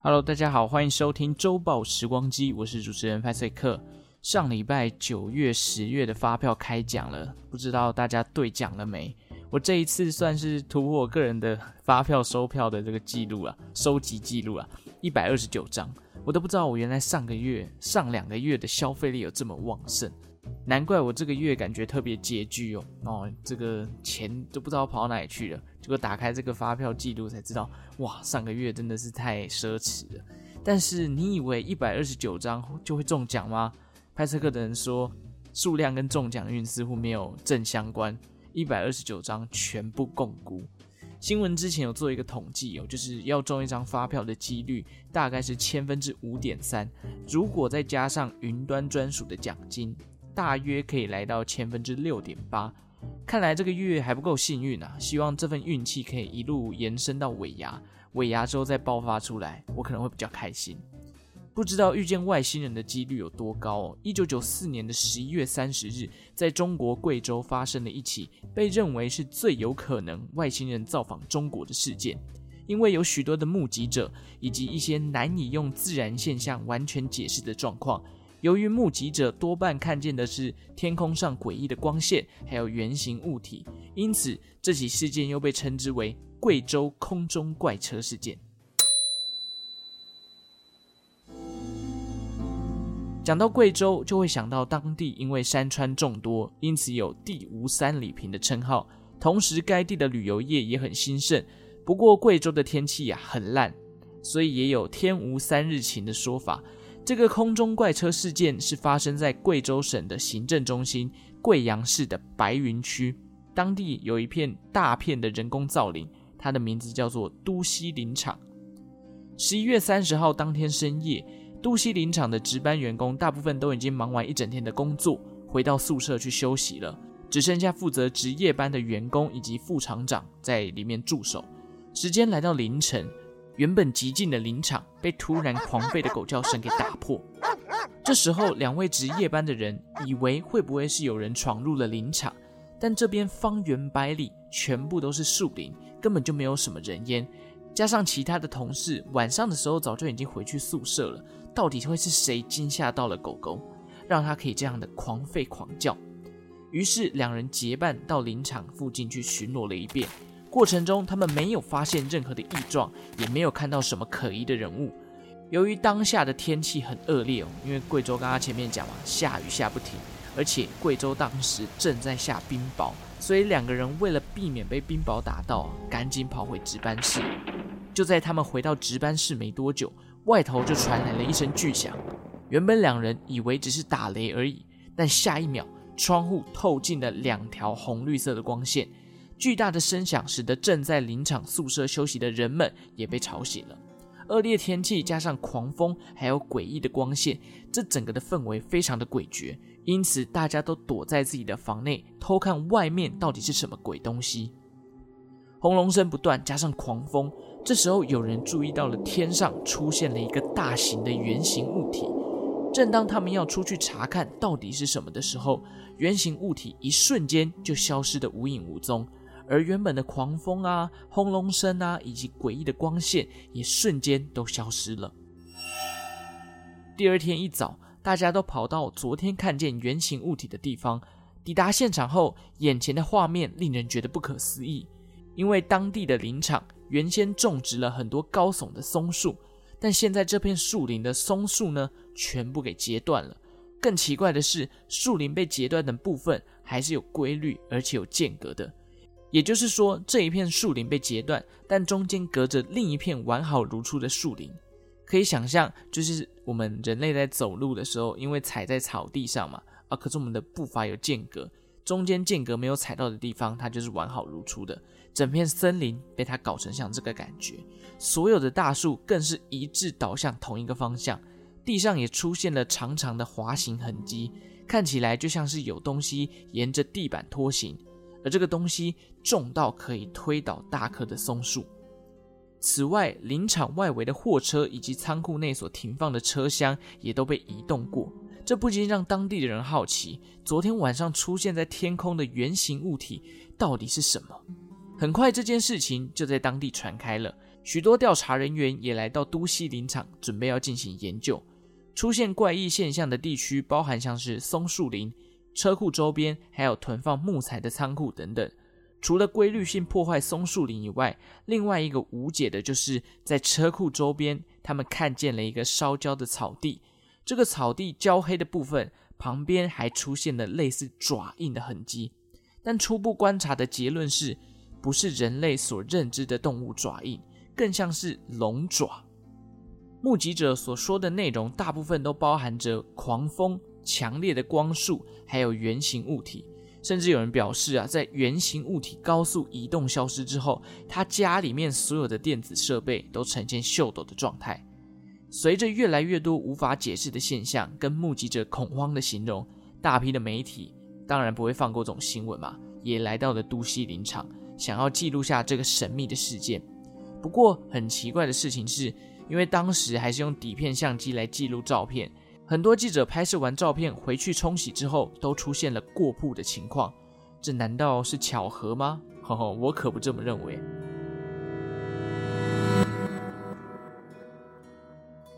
Hello，大家好，欢迎收听周报时光机，我是主持人派翠克。上礼拜九月、十月的发票开奖了，不知道大家兑奖了没？我这一次算是突破我个人的发票收票的这个记录啊，收集记录啊，一百二十九张，我都不知道我原来上个月、上两个月的消费力有这么旺盛，难怪我这个月感觉特别拮据哦。哦，这个钱都不知道跑到哪里去了。结果打开这个发票记录才知道，哇，上个月真的是太奢侈了。但是你以为一百二十九张就会中奖吗？派翠克的人说，数量跟中奖运似乎没有正相关。一百二十九张全部共估。新闻之前有做一个统计哦，就是要中一张发票的几率大概是千分之五点三。如果再加上云端专属的奖金，大约可以来到千分之六点八。看来这个月还不够幸运啊！希望这份运气可以一路延伸到尾牙，尾牙之后再爆发出来，我可能会比较开心。不知道遇见外星人的几率有多高哦？一九九四年的十一月三十日，在中国贵州发生了一起被认为是最有可能外星人造访中国的事件，因为有许多的目击者以及一些难以用自然现象完全解释的状况。由于目击者多半看见的是天空上诡异的光线，还有圆形物体，因此这起事件又被称之为“贵州空中怪车事件”。讲到贵州，就会想到当地因为山川众多，因此有“地无三里平”的称号。同时，该地的旅游业也很兴盛。不过，贵州的天气呀很烂，所以也有“天无三日晴”的说法。这个空中怪车事件是发生在贵州省的行政中心贵阳市的白云区，当地有一片大片的人工造林，它的名字叫做都西林场。十一月三十号当天深夜，都西林场的值班员工大部分都已经忙完一整天的工作，回到宿舍去休息了，只剩下负责值夜班的员工以及副厂长在里面驻守。时间来到凌晨。原本寂静的林场被突然狂吠的狗叫声给打破。这时候，两位值夜班的人以为会不会是有人闯入了林场，但这边方圆百里全部都是树林，根本就没有什么人烟。加上其他的同事晚上的时候早就已经回去宿舍了，到底会是谁惊吓到了狗狗，让它可以这样的狂吠狂叫？于是两人结伴到林场附近去巡逻了一遍。过程中，他们没有发现任何的异状，也没有看到什么可疑的人物。由于当下的天气很恶劣哦，因为贵州刚刚前面讲嘛，下雨下不停，而且贵州当时正在下冰雹，所以两个人为了避免被冰雹打到，赶紧跑回值班室。就在他们回到值班室没多久，外头就传来了一声巨响。原本两人以为只是打雷而已，但下一秒，窗户透进了两条红绿色的光线。巨大的声响使得正在林场宿舍休息的人们也被吵醒了。恶劣天气加上狂风，还有诡异的光线，这整个的氛围非常的诡谲。因此，大家都躲在自己的房内偷看外面到底是什么鬼东西。轰隆声不断，加上狂风，这时候有人注意到了天上出现了一个大型的圆形物体。正当他们要出去查看到底是什么的时候，圆形物体一瞬间就消失得无影无踪。而原本的狂风啊、轰隆声啊，以及诡异的光线，也瞬间都消失了。第二天一早，大家都跑到昨天看见圆形物体的地方。抵达现场后，眼前的画面令人觉得不可思议。因为当地的林场原先种植了很多高耸的松树，但现在这片树林的松树呢，全部给截断了。更奇怪的是，树林被截断的部分还是有规律，而且有间隔的。也就是说，这一片树林被截断，但中间隔着另一片完好如初的树林。可以想象，就是我们人类在走路的时候，因为踩在草地上嘛，啊，可是我们的步伐有间隔，中间间隔没有踩到的地方，它就是完好如初的。整片森林被它搞成像这个感觉，所有的大树更是一致倒向同一个方向，地上也出现了长长的滑行痕迹，看起来就像是有东西沿着地板拖行。而这个东西重到可以推倒大棵的松树。此外，林场外围的货车以及仓库内所停放的车厢也都被移动过。这不禁让当地的人好奇，昨天晚上出现在天空的圆形物体到底是什么？很快，这件事情就在当地传开了。许多调查人员也来到都西林场，准备要进行研究。出现怪异现象的地区包含像是松树林、车库周边，还有囤放木材的仓库等等。除了规律性破坏松树林以外，另外一个无解的就是在车库周边，他们看见了一个烧焦的草地。这个草地焦黑的部分旁边还出现了类似爪印的痕迹，但初步观察的结论是，不是人类所认知的动物爪印，更像是龙爪。目击者所说的内容大部分都包含着狂风、强烈的光束，还有圆形物体。甚至有人表示啊，在圆形物体高速移动消失之后，他家里面所有的电子设备都呈现秀逗的状态。随着越来越多无法解释的现象跟目击者恐慌的形容，大批的媒体当然不会放过这种新闻嘛，也来到了都西林场，想要记录下这个神秘的事件。不过很奇怪的事情是，因为当时还是用底片相机来记录照片。很多记者拍摄完照片回去冲洗之后，都出现了过曝的情况，这难道是巧合吗？呵呵，我可不这么认为。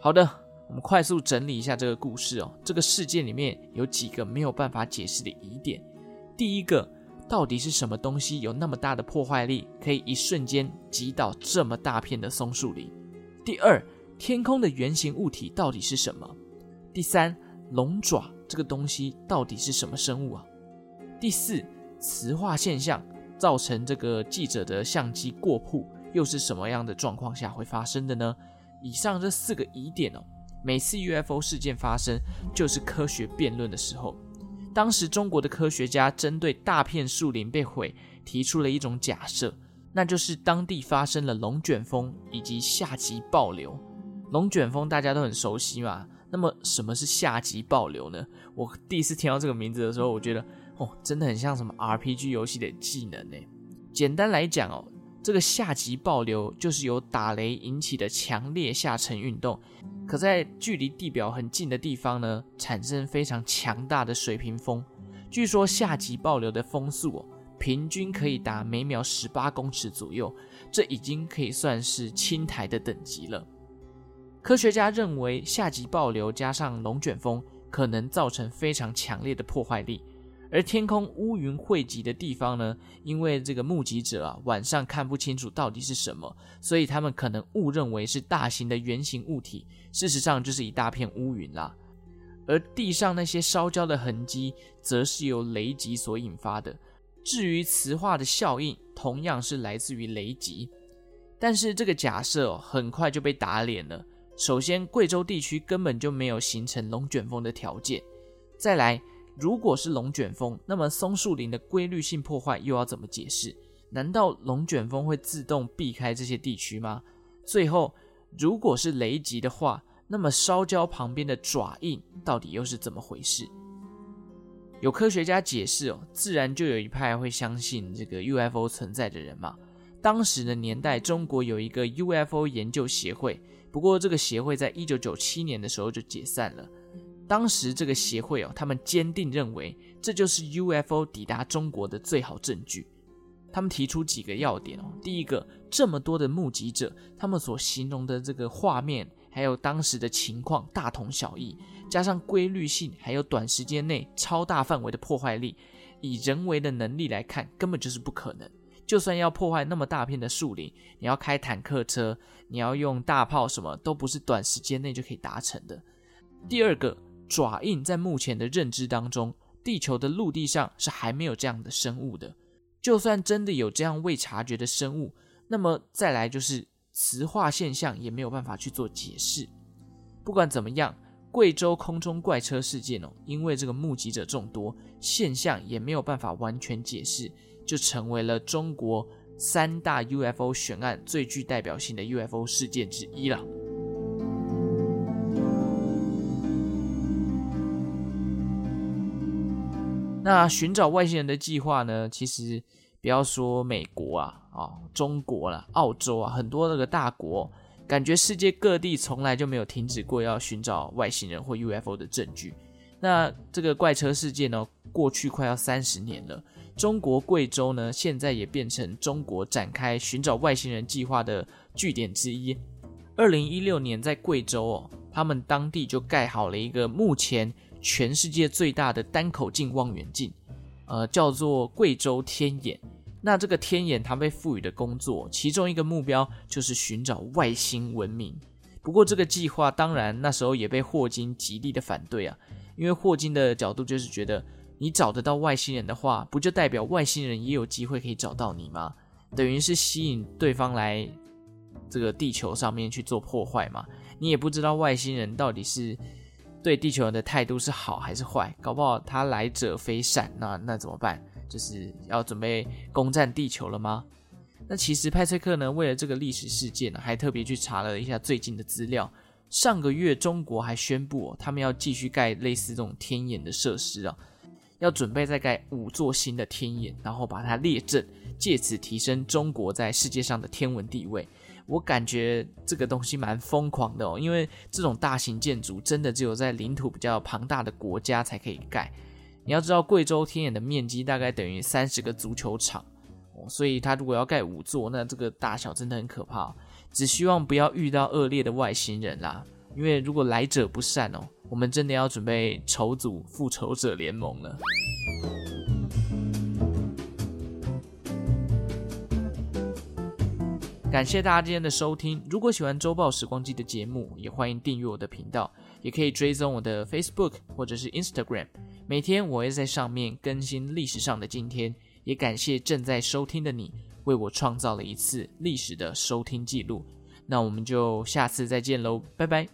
好的，我们快速整理一下这个故事哦。这个事件里面有几个没有办法解释的疑点。第一个，到底是什么东西有那么大的破坏力，可以一瞬间击倒这么大片的松树林？第二，天空的圆形物体到底是什么？第三，龙爪这个东西到底是什么生物啊？第四，磁化现象造成这个记者的相机过曝，又是什么样的状况下会发生的呢？以上这四个疑点哦，每次 UFO 事件发生，就是科学辩论的时候。当时中国的科学家针对大片树林被毁，提出了一种假设，那就是当地发生了龙卷风以及夏季暴流。龙卷风大家都很熟悉嘛。那么什么是下级暴流呢？我第一次听到这个名字的时候，我觉得哦，真的很像什么 RPG 游戏的技能呢。简单来讲哦，这个下级暴流就是由打雷引起的强烈下沉运动，可在距离地表很近的地方呢，产生非常强大的水平风。据说下级暴流的风速哦，平均可以达每秒十八公尺左右，这已经可以算是轻台的等级了。科学家认为，夏季暴流加上龙卷风可能造成非常强烈的破坏力，而天空乌云汇集的地方呢，因为这个目击者啊晚上看不清楚到底是什么，所以他们可能误认为是大型的圆形物体，事实上就是一大片乌云啦。而地上那些烧焦的痕迹，则是由雷击所引发的。至于磁化的效应，同样是来自于雷击，但是这个假设，很快就被打脸了。首先，贵州地区根本就没有形成龙卷风的条件。再来，如果是龙卷风，那么松树林的规律性破坏又要怎么解释？难道龙卷风会自动避开这些地区吗？最后，如果是雷击的话，那么烧焦旁边的爪印到底又是怎么回事？有科学家解释哦，自然就有一派会相信这个 UFO 存在的人嘛。当时的年代，中国有一个 UFO 研究协会。不过，这个协会在一九九七年的时候就解散了。当时这个协会哦，他们坚定认为这就是 UFO 抵达中国的最好证据。他们提出几个要点哦，第一个，这么多的目击者，他们所形容的这个画面，还有当时的情况大同小异，加上规律性，还有短时间内超大范围的破坏力，以人为的能力来看，根本就是不可能。就算要破坏那么大片的树林，你要开坦克车，你要用大炮，什么都不是短时间内就可以达成的。第二个，爪印在目前的认知当中，地球的陆地上是还没有这样的生物的。就算真的有这样未察觉的生物，那么再来就是磁化现象也没有办法去做解释。不管怎么样，贵州空中怪车事件哦，因为这个目击者众多，现象也没有办法完全解释。就成为了中国三大 UFO 悬案最具代表性的 UFO 事件之一了。那寻找外星人的计划呢？其实不要说美国啊，啊，中国啦、澳洲啊，很多那个大国，感觉世界各地从来就没有停止过要寻找外星人或 UFO 的证据。那这个怪车事件呢，过去快要三十年了。中国贵州呢，现在也变成中国展开寻找外星人计划的据点之一。二零一六年，在贵州哦，他们当地就盖好了一个目前全世界最大的单口径望远镜，呃，叫做贵州天眼。那这个天眼，它被赋予的工作，其中一个目标就是寻找外星文明。不过，这个计划当然那时候也被霍金极力的反对啊，因为霍金的角度就是觉得。你找得到外星人的话，不就代表外星人也有机会可以找到你吗？等于是吸引对方来这个地球上面去做破坏嘛。你也不知道外星人到底是对地球人的态度是好还是坏，搞不好他来者非善，那那怎么办？就是要准备攻占地球了吗？那其实派翠克呢，为了这个历史事件呢，还特别去查了一下最近的资料。上个月中国还宣布，他们要继续盖类似这种天眼的设施啊。要准备再盖五座新的天眼，然后把它列阵，借此提升中国在世界上的天文地位。我感觉这个东西蛮疯狂的哦，因为这种大型建筑真的只有在领土比较庞大的国家才可以盖。你要知道，贵州天眼的面积大概等于三十个足球场哦，所以它如果要盖五座，那这个大小真的很可怕。只希望不要遇到恶劣的外星人啦。因为如果来者不善哦，我们真的要准备筹组复仇者联盟了。感谢大家今天的收听。如果喜欢周报时光机的节目，也欢迎订阅我的频道，也可以追踪我的 Facebook 或者是 Instagram。每天我会在上面更新历史上的今天。也感谢正在收听的你，为我创造了一次历史的收听记录。那我们就下次再见喽，拜拜。